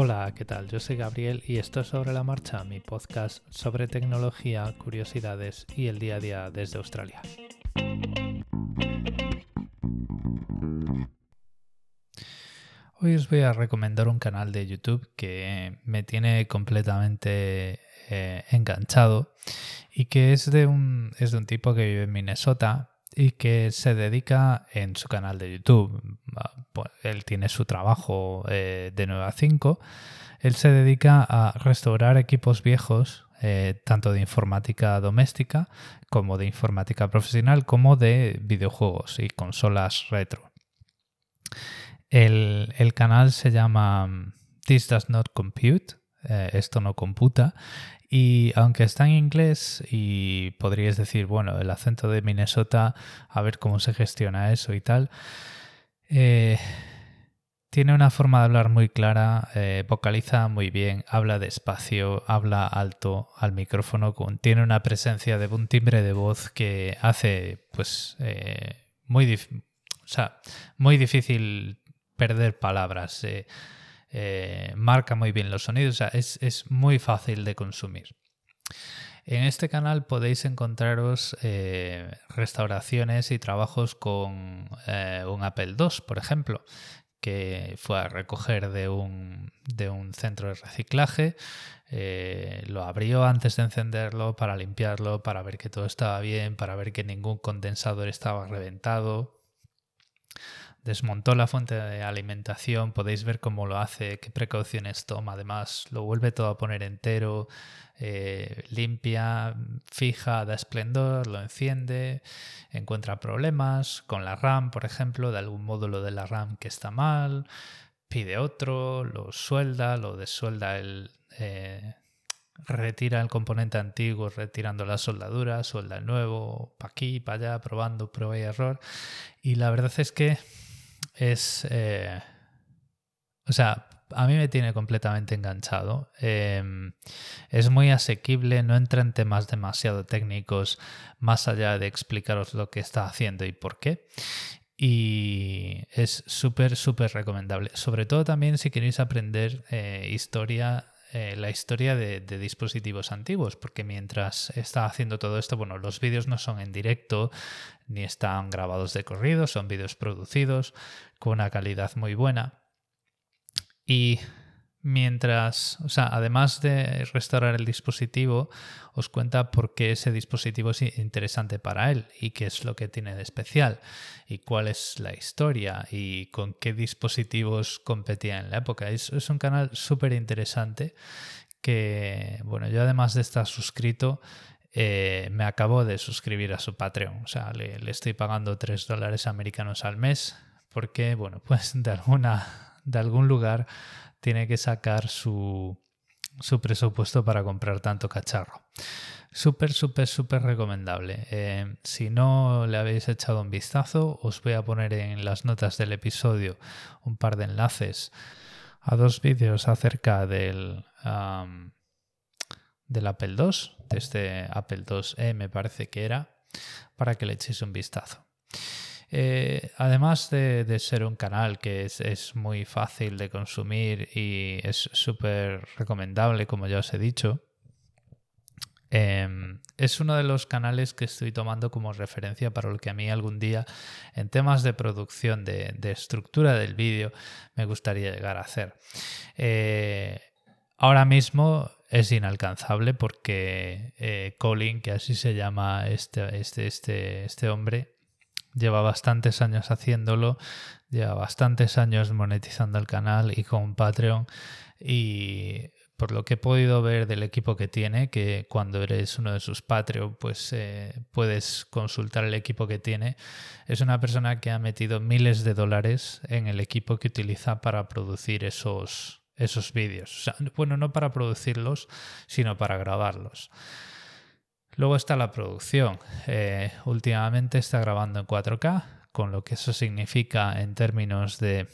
Hola, ¿qué tal? Yo soy Gabriel y esto es Sobre la Marcha, mi podcast sobre tecnología, curiosidades y el día a día desde Australia. Hoy os voy a recomendar un canal de YouTube que me tiene completamente eh, enganchado y que es de, un, es de un tipo que vive en Minnesota y que se dedica en su canal de YouTube. Él tiene su trabajo eh, de 9 a 5. Él se dedica a restaurar equipos viejos, eh, tanto de informática doméstica como de informática profesional, como de videojuegos y consolas retro. El, canal se llama This Does Not Compute, eh, esto no computa, y aunque está en inglés y podrías decir, bueno, el acento de Minnesota, a ver cómo se gestiona eso y tal, eh, tiene una forma de hablar muy clara, eh, vocaliza muy bien, habla despacio, habla alto al micrófono, tiene una presencia de un timbre de voz que hace pues eh, muy, o sea, muy difícil perder palabras. Marca muy bien los sonidos, es, muy fácil de consumir. En este canal podéis encontraros eh, restauraciones y trabajos con eh, un Apple II, por ejemplo, que fue a recoger de un, de un centro de reciclaje, lo abrió antes de encenderlo para limpiarlo, para ver que todo estaba bien, para ver que ningún condensador estaba reventado, desmontó la fuente de alimentación, podéis ver cómo lo hace, qué precauciones toma, además lo vuelve todo a poner entero, eh, limpia, fija, da esplendor, lo enciende, encuentra problemas con la RAM, por ejemplo, de algún módulo de la RAM que está mal, pide otro, lo suelda, lo desuelda el... Eh, retira el componente antiguo retirando la soldadura, suelda el nuevo, para aquí, para allá, probando, prueba y error. Y la verdad es que es... Eh, o sea, a mí me tiene completamente enganchado. Em, es muy asequible, no entra en temas demasiado técnicos, más allá de explicaros lo que está haciendo y por qué. Y es súper, súper recomendable. Sobre todo también si queréis aprender eh, historia eh, la historia de, dispositivos antiguos, porque mientras está haciendo todo esto, bueno, los vídeos no son en directo ni están grabados de corrido, son vídeos producidos con una calidad muy buena. Y mientras, o sea, además de restaurar el dispositivo, os cuenta por qué ese dispositivo es interesante para él y qué es lo que tiene de especial y cuál es la historia y con qué dispositivos competía en la época. Es, un canal súper interesante que, bueno, yo además de estar suscrito, eh, me acabo de suscribir a su Patreon. O sea, le, le estoy pagando 3 dólares americanos al mes porque, bueno, pues de alguna, de algún lugar tiene que sacar su, presupuesto para comprar tanto cacharro. Súper, súper, súper recomendable. Eh, si no le habéis echado un vistazo, os voy a poner en las notas del episodio un par de enlaces a dos vídeos acerca del, del Apple II, de este Apple II-E me parece que era, para que le echéis un vistazo. Eh, además de, ser un canal que es, muy fácil de consumir y es súper recomendable, como ya os he dicho, em, es uno de los canales que estoy tomando como referencia para lo que a mí algún día en temas de producción, de, estructura del vídeo, me gustaría llegar a hacer. Eh, ahora mismo es inalcanzable porque eh, Colin, que así se llama este, este, este, este hombre, lleva bastantes años haciéndolo, lleva bastantes años monetizando el canal y con Patreon y por lo que he podido ver del equipo que tiene, que cuando eres uno de sus Patreon, pues eh, puedes consultar el equipo que tiene. Es una persona que ha metido miles de dólares en el equipo que utiliza para producir esos, esos vídeos. bueno, no para producirlos, sino para grabarlos. Luego está la producción. Eh, últimamente está grabando en 4K, con lo que eso significa en términos de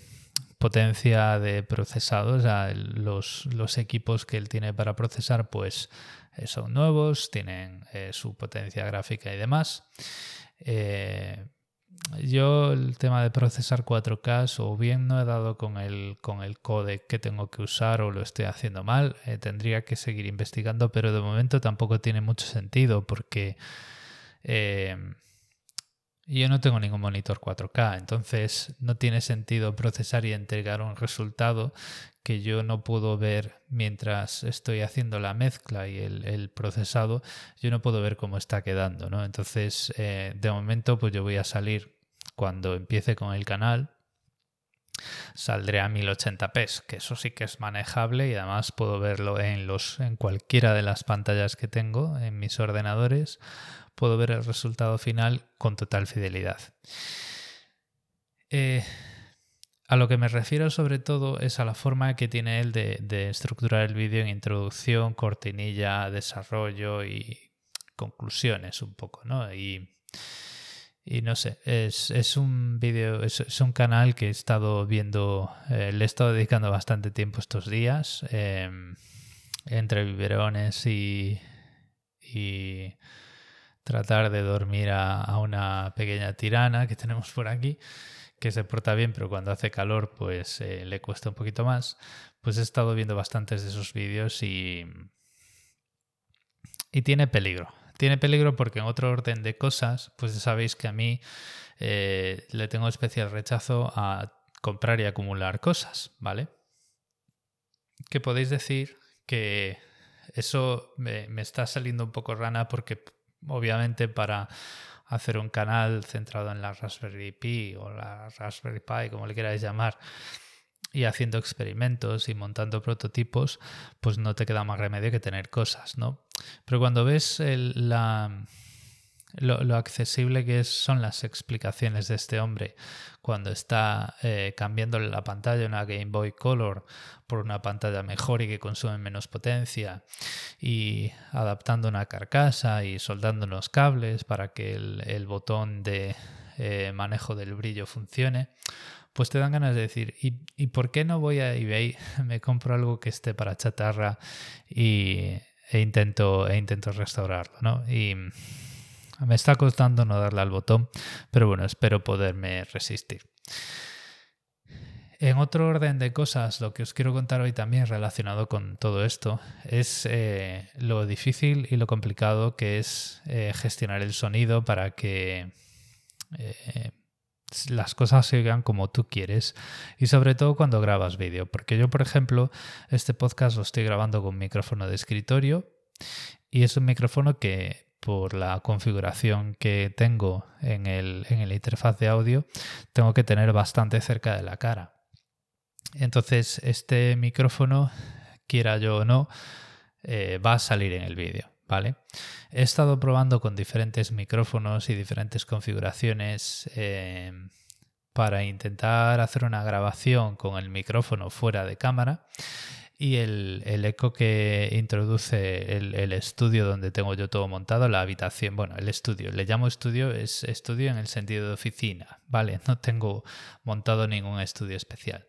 potencia de procesados. los, los, equipos que él tiene para procesar pues eh, son nuevos, tienen eh, su potencia gráfica y demás. Yo el tema de procesar 4K o bien no he dado con el, con el codec que tengo que usar o lo estoy haciendo mal, eh, tendría que seguir investigando, pero de momento tampoco tiene mucho sentido porque eh, yo no tengo ningún monitor 4K, entonces no tiene sentido procesar y entregar un resultado que yo no puedo ver mientras estoy haciendo la mezcla y el, procesado, yo no puedo ver cómo está quedando, ¿no? Entonces, eh, de momento, pues yo voy a salir cuando empiece con el canal, saldré a 1080p, que eso sí que es manejable y además puedo verlo en, los, en cualquiera de las pantallas que tengo en mis ordenadores puedo ver el resultado final con total fidelidad. Eh, a lo que me refiero sobre todo es a la forma que tiene él de, estructurar el vídeo en introducción, cortinilla, desarrollo y conclusiones un poco, ¿no? Y, no sé, es, un vídeo, es, un canal que he estado viendo, eh, le he estado dedicando bastante tiempo estos días, eh, entre biberones y, y tratar de dormir a, una pequeña tirana que tenemos por aquí, que se porta bien, pero cuando hace calor pues eh, le cuesta un poquito más, pues he estado viendo bastantes de esos vídeos y, y tiene peligro. Tiene peligro porque en otro orden de cosas, pues sabéis que a mí eh, le tengo especial rechazo a comprar y acumular cosas, ¿vale? Que podéis decir que eso me, me, está saliendo un poco rana porque obviamente para hacer un canal centrado en la Raspberry Pi o la Raspberry Pi, como le queráis llamar, y haciendo experimentos y montando prototipos, pues no te queda más remedio que tener cosas, ¿no? Pero cuando ves la lo, accesible que son las explicaciones de este hombre cuando está eh, cambiándole la pantalla una Game Boy Color por una pantalla mejor y que consume menos potencia y adaptando una carcasa y soldando unos cables para que el, botón de eh, manejo del brillo funcione pues te dan ganas de decir, ¿y, por qué no voy a eBay, me compro algo que esté para chatarra y, e, intento, e intento restaurarlo, ¿no? Me está costando no darle al botón, pero bueno, espero poderme resistir. En otro orden de cosas, lo que os quiero contar hoy también relacionado con todo esto es eh, lo difícil y lo complicado que es eh, gestionar el sonido para que eh, las cosas se oigan como tú quieres y sobre todo cuando grabas vídeo. Porque yo, por ejemplo, este podcast lo estoy grabando con micrófono de escritorio y es un micrófono que por la configuración que tengo en el, en interfaz de audio, tengo que tener bastante cerca de la cara. Entonces, este micrófono, quiera yo o no, eh, va a salir en el vídeo. ¿Vale? He estado probando con diferentes micrófonos y diferentes configuraciones eh, para intentar hacer una grabación con el micrófono fuera de cámara y el, eco que introduce el, estudio donde tengo yo todo montado, la habitación, bueno, el estudio, le llamo estudio, es estudio en el sentido de oficina, ¿vale? No tengo montado ningún estudio especial.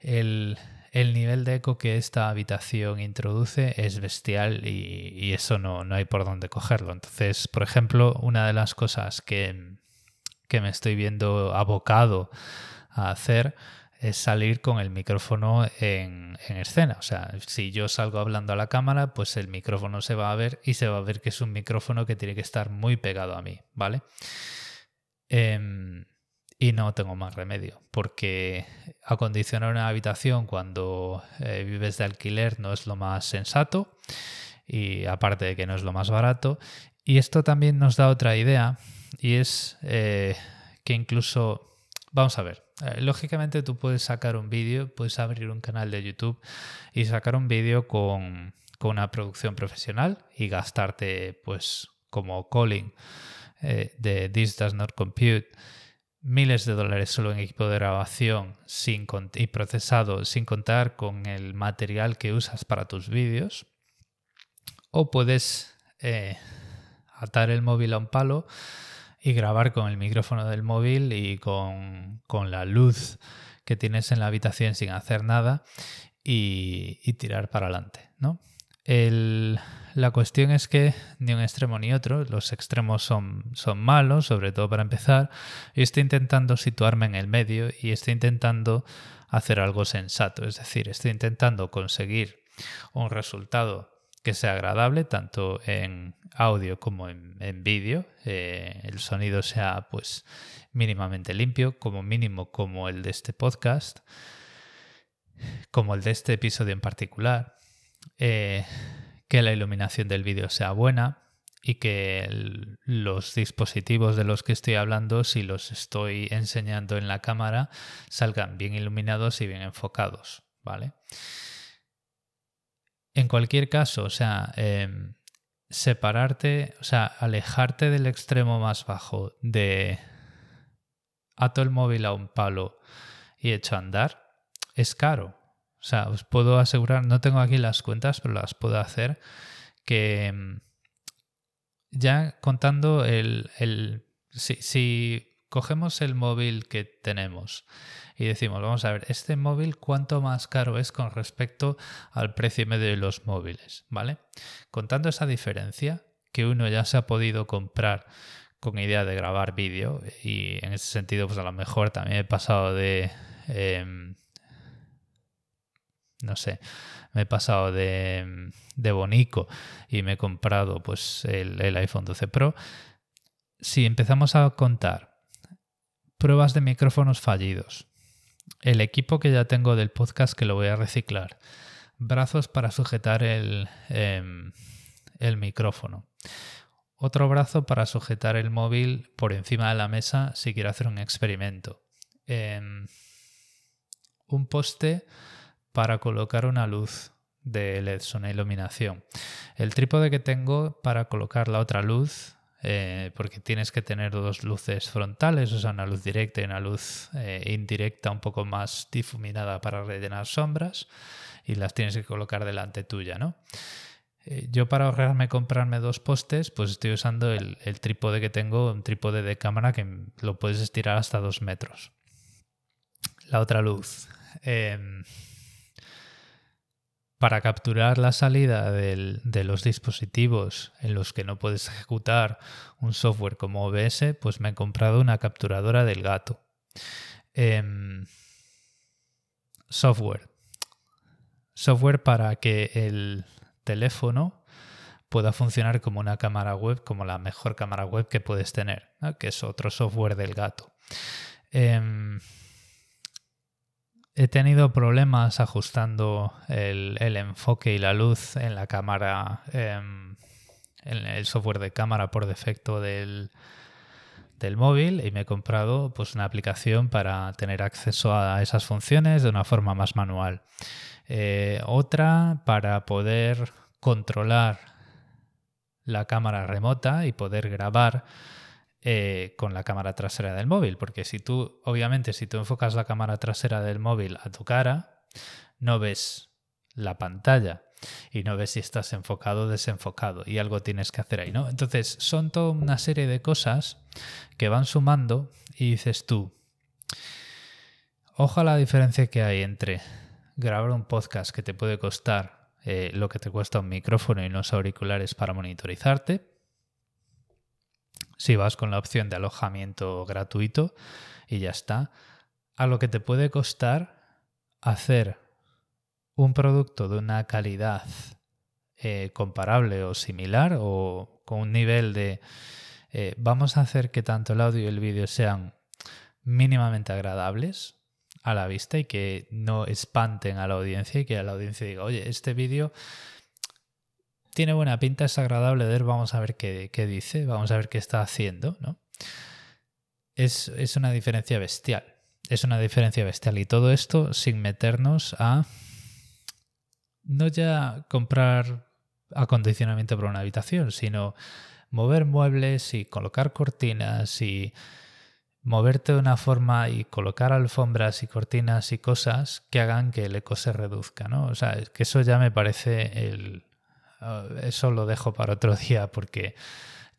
El, nivel de eco que esta habitación introduce es bestial y, eso no, no, hay por dónde cogerlo. Entonces, por ejemplo, una de las cosas que, que me estoy viendo abocado a hacer es salir con el micrófono en, escena. O sea, si yo salgo hablando a la cámara, pues el micrófono se va a ver y se va a ver que es un micrófono que tiene que estar muy pegado a mí, ¿vale? Em, y no tengo más remedio, porque acondicionar una habitación cuando eh, vives de alquiler no es lo más sensato y aparte de que no es lo más barato. Y esto también nos da otra idea y es eh, que incluso, vamos a ver, lógicamente tú puedes sacar un vídeo, puedes abrir un canal de YouTube y sacar un vídeo con, una producción profesional y gastarte, pues, como calling eh, de This Does Not Compute, miles de dólares solo en equipo de grabación sin y procesado sin contar con el material que usas para tus vídeos. O puedes eh, atar el móvil a un palo y grabar con el micrófono del móvil y con, la luz que tienes en la habitación sin hacer nada y, tirar para adelante, ¿no? la cuestión es que ni un extremo ni otro, los extremos son, son malos, sobre todo para empezar. y estoy intentando situarme en el medio y estoy intentando hacer algo sensato, es decir, estoy intentando conseguir un resultado que sea agradable tanto en audio como en, vídeo, eh, el sonido sea pues mínimamente limpio, como mínimo como el de este podcast, como el de este episodio en particular, eh, que la iluminación del vídeo sea buena y que los dispositivos de los que estoy hablando, si los estoy enseñando en la cámara, salgan bien iluminados y bien enfocados, ¿vale? En cualquier caso, o sea, em, separarte, o sea, alejarte del extremo más bajo de ato el móvil a un palo y echo a andar, es caro. O sea, os puedo asegurar, no tengo aquí las cuentas, pero las puedo hacer, que em, ya contando el... el si cogemos el móvil que tenemos y decimos, vamos a ver, este móvil cuánto más caro es con respecto al precio medio de los móviles, ¿vale? Contando esa diferencia que uno ya se ha podido comprar con idea de grabar vídeo y en ese sentido pues a lo mejor también he pasado de... Em, no sé, me he pasado de, de Bonico y me he comprado pues el iPhone 12 Pro. Si empezamos a contar pruebas de micrófonos fallidos, el equipo que ya tengo del podcast que lo voy a reciclar, brazos para sujetar el, em, el micrófono, otro brazo para sujetar el móvil por encima de la mesa si quiero hacer un experimento, em, un poste para colocar una luz de LED, una iluminación, el trípode que tengo para colocar la otra luz eh, porque tienes que tener dos luces frontales, o sea, una luz directa y una luz eh, indirecta un poco más difuminada para rellenar sombras y las tienes que colocar delante tuya, ¿no? Eh, yo para ahorrarme comprarme dos postes, pues estoy usando el, el, trípode que tengo, un trípode de cámara que lo puedes estirar hasta dos metros. La otra luz. Para capturar la salida de los dispositivos en los que no puedes ejecutar un software como OBS, pues me he comprado una capturadora del gato. Em, software. Software para que el teléfono pueda funcionar como una cámara web, como la mejor cámara web que puedes tener, que es otro software del gato. Em, he tenido problemas ajustando el, enfoque y la luz en la cámara, em, en el software de cámara por defecto del, móvil y me he comprado pues, una aplicación para tener acceso a esas funciones de una forma más manual. Eh, otra para poder controlar la cámara remota y poder grabar eh, con la cámara trasera del móvil, porque si tú, obviamente, si tú enfocas la cámara trasera del móvil a tu cara, no ves la pantalla y no ves si estás enfocado o desenfocado y algo tienes que hacer ahí, ¿no? Entonces, son toda una serie de cosas que van sumando y dices tú, a la diferencia que hay entre grabar un podcast que te puede costar eh, lo que te cuesta un micrófono y unos auriculares para monitorizarte, si vas con la opción de alojamiento gratuito y ya está, a lo que te puede costar hacer un producto de una calidad eh, comparable o similar o con un nivel de eh, vamos a hacer que tanto el audio y el vídeo sean mínimamente agradables a la vista y que no espanten a la audiencia y que a la audiencia diga, oye, este vídeo tiene buena pinta, es agradable ver, vamos a ver qué, dice, vamos a ver qué está haciendo, ¿no? Es, una diferencia bestial. Es una diferencia bestial. Y todo esto sin meternos a no ya comprar acondicionamiento para una habitación, sino mover muebles y colocar cortinas y moverte de una forma y colocar alfombras y cortinas y cosas que hagan que el eco se reduzca, ¿no? O sea, que eso ya me parece el, eso lo dejo para otro día porque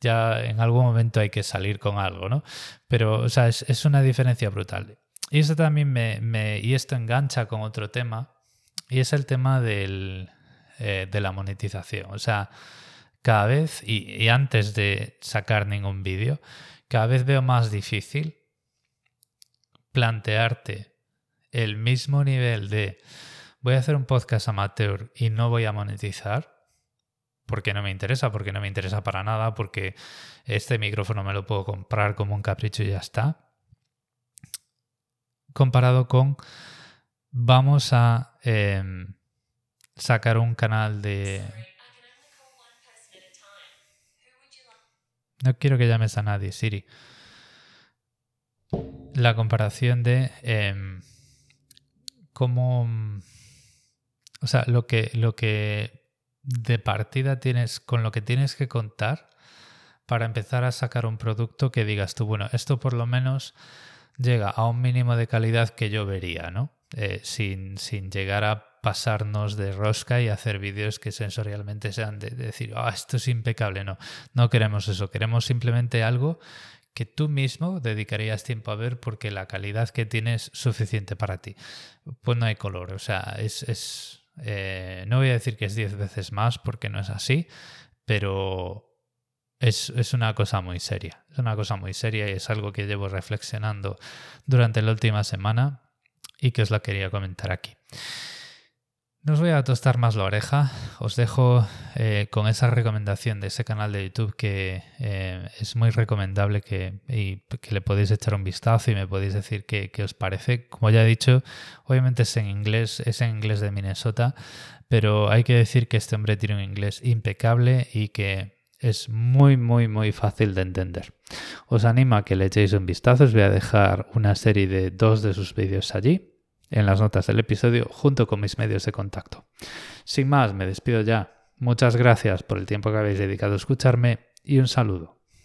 ya en algún momento hay que salir con algo, ¿no? Pero, o sea, es, una diferencia brutal. Y esto también me, y esto engancha con otro tema, y es el tema del, eh, de la monetización. O sea, cada vez, y, antes de sacar ningún vídeo, cada vez veo más difícil plantearte el mismo nivel de voy a hacer un podcast amateur y no voy a monetizar porque no me interesa, porque no me interesa para nada, porque este micrófono me lo puedo comprar como un capricho y ya está. Comparado con vamos a em, sacar un canal de... No quiero que llames a nadie, Siri. La comparación de em, cómo... O sea, lo que, lo que de partida tienes, con lo que tienes que contar para empezar a sacar un producto que digas tú, bueno, esto por lo menos llega a un mínimo de calidad que yo vería, ¿no? Eh, sin, sin, llegar a pasarnos de rosca y hacer vídeos que sensorialmente sean de, decir, ah, esto es impecable. No, no queremos eso. Queremos simplemente algo que tú mismo dedicarías tiempo a ver porque la calidad que tiene es suficiente para ti. Pues no hay color. O sea, es. es eh, no voy a decir que es 10 veces más porque no es así, pero es, es, una cosa muy seria. Es una cosa muy seria y es algo que llevo reflexionando durante la última semana y que os la quería comentar aquí. No os voy a tostar más la oreja, os dejo eh, con esa recomendación de ese canal de YouTube que eh, es muy recomendable que, y que le podéis echar un vistazo y me podéis decir qué, os parece. Como ya he dicho, obviamente es en inglés, es en inglés de Minnesota, pero hay que decir que este hombre tiene un inglés impecable y que es muy, muy, muy fácil de entender. Os animo a que le echéis un vistazo, os voy a dejar una serie de dos de sus vídeos allí en las notas del episodio junto con mis medios de contacto. Sin más, me despido ya. Muchas gracias por el tiempo que habéis dedicado a escucharme y un saludo.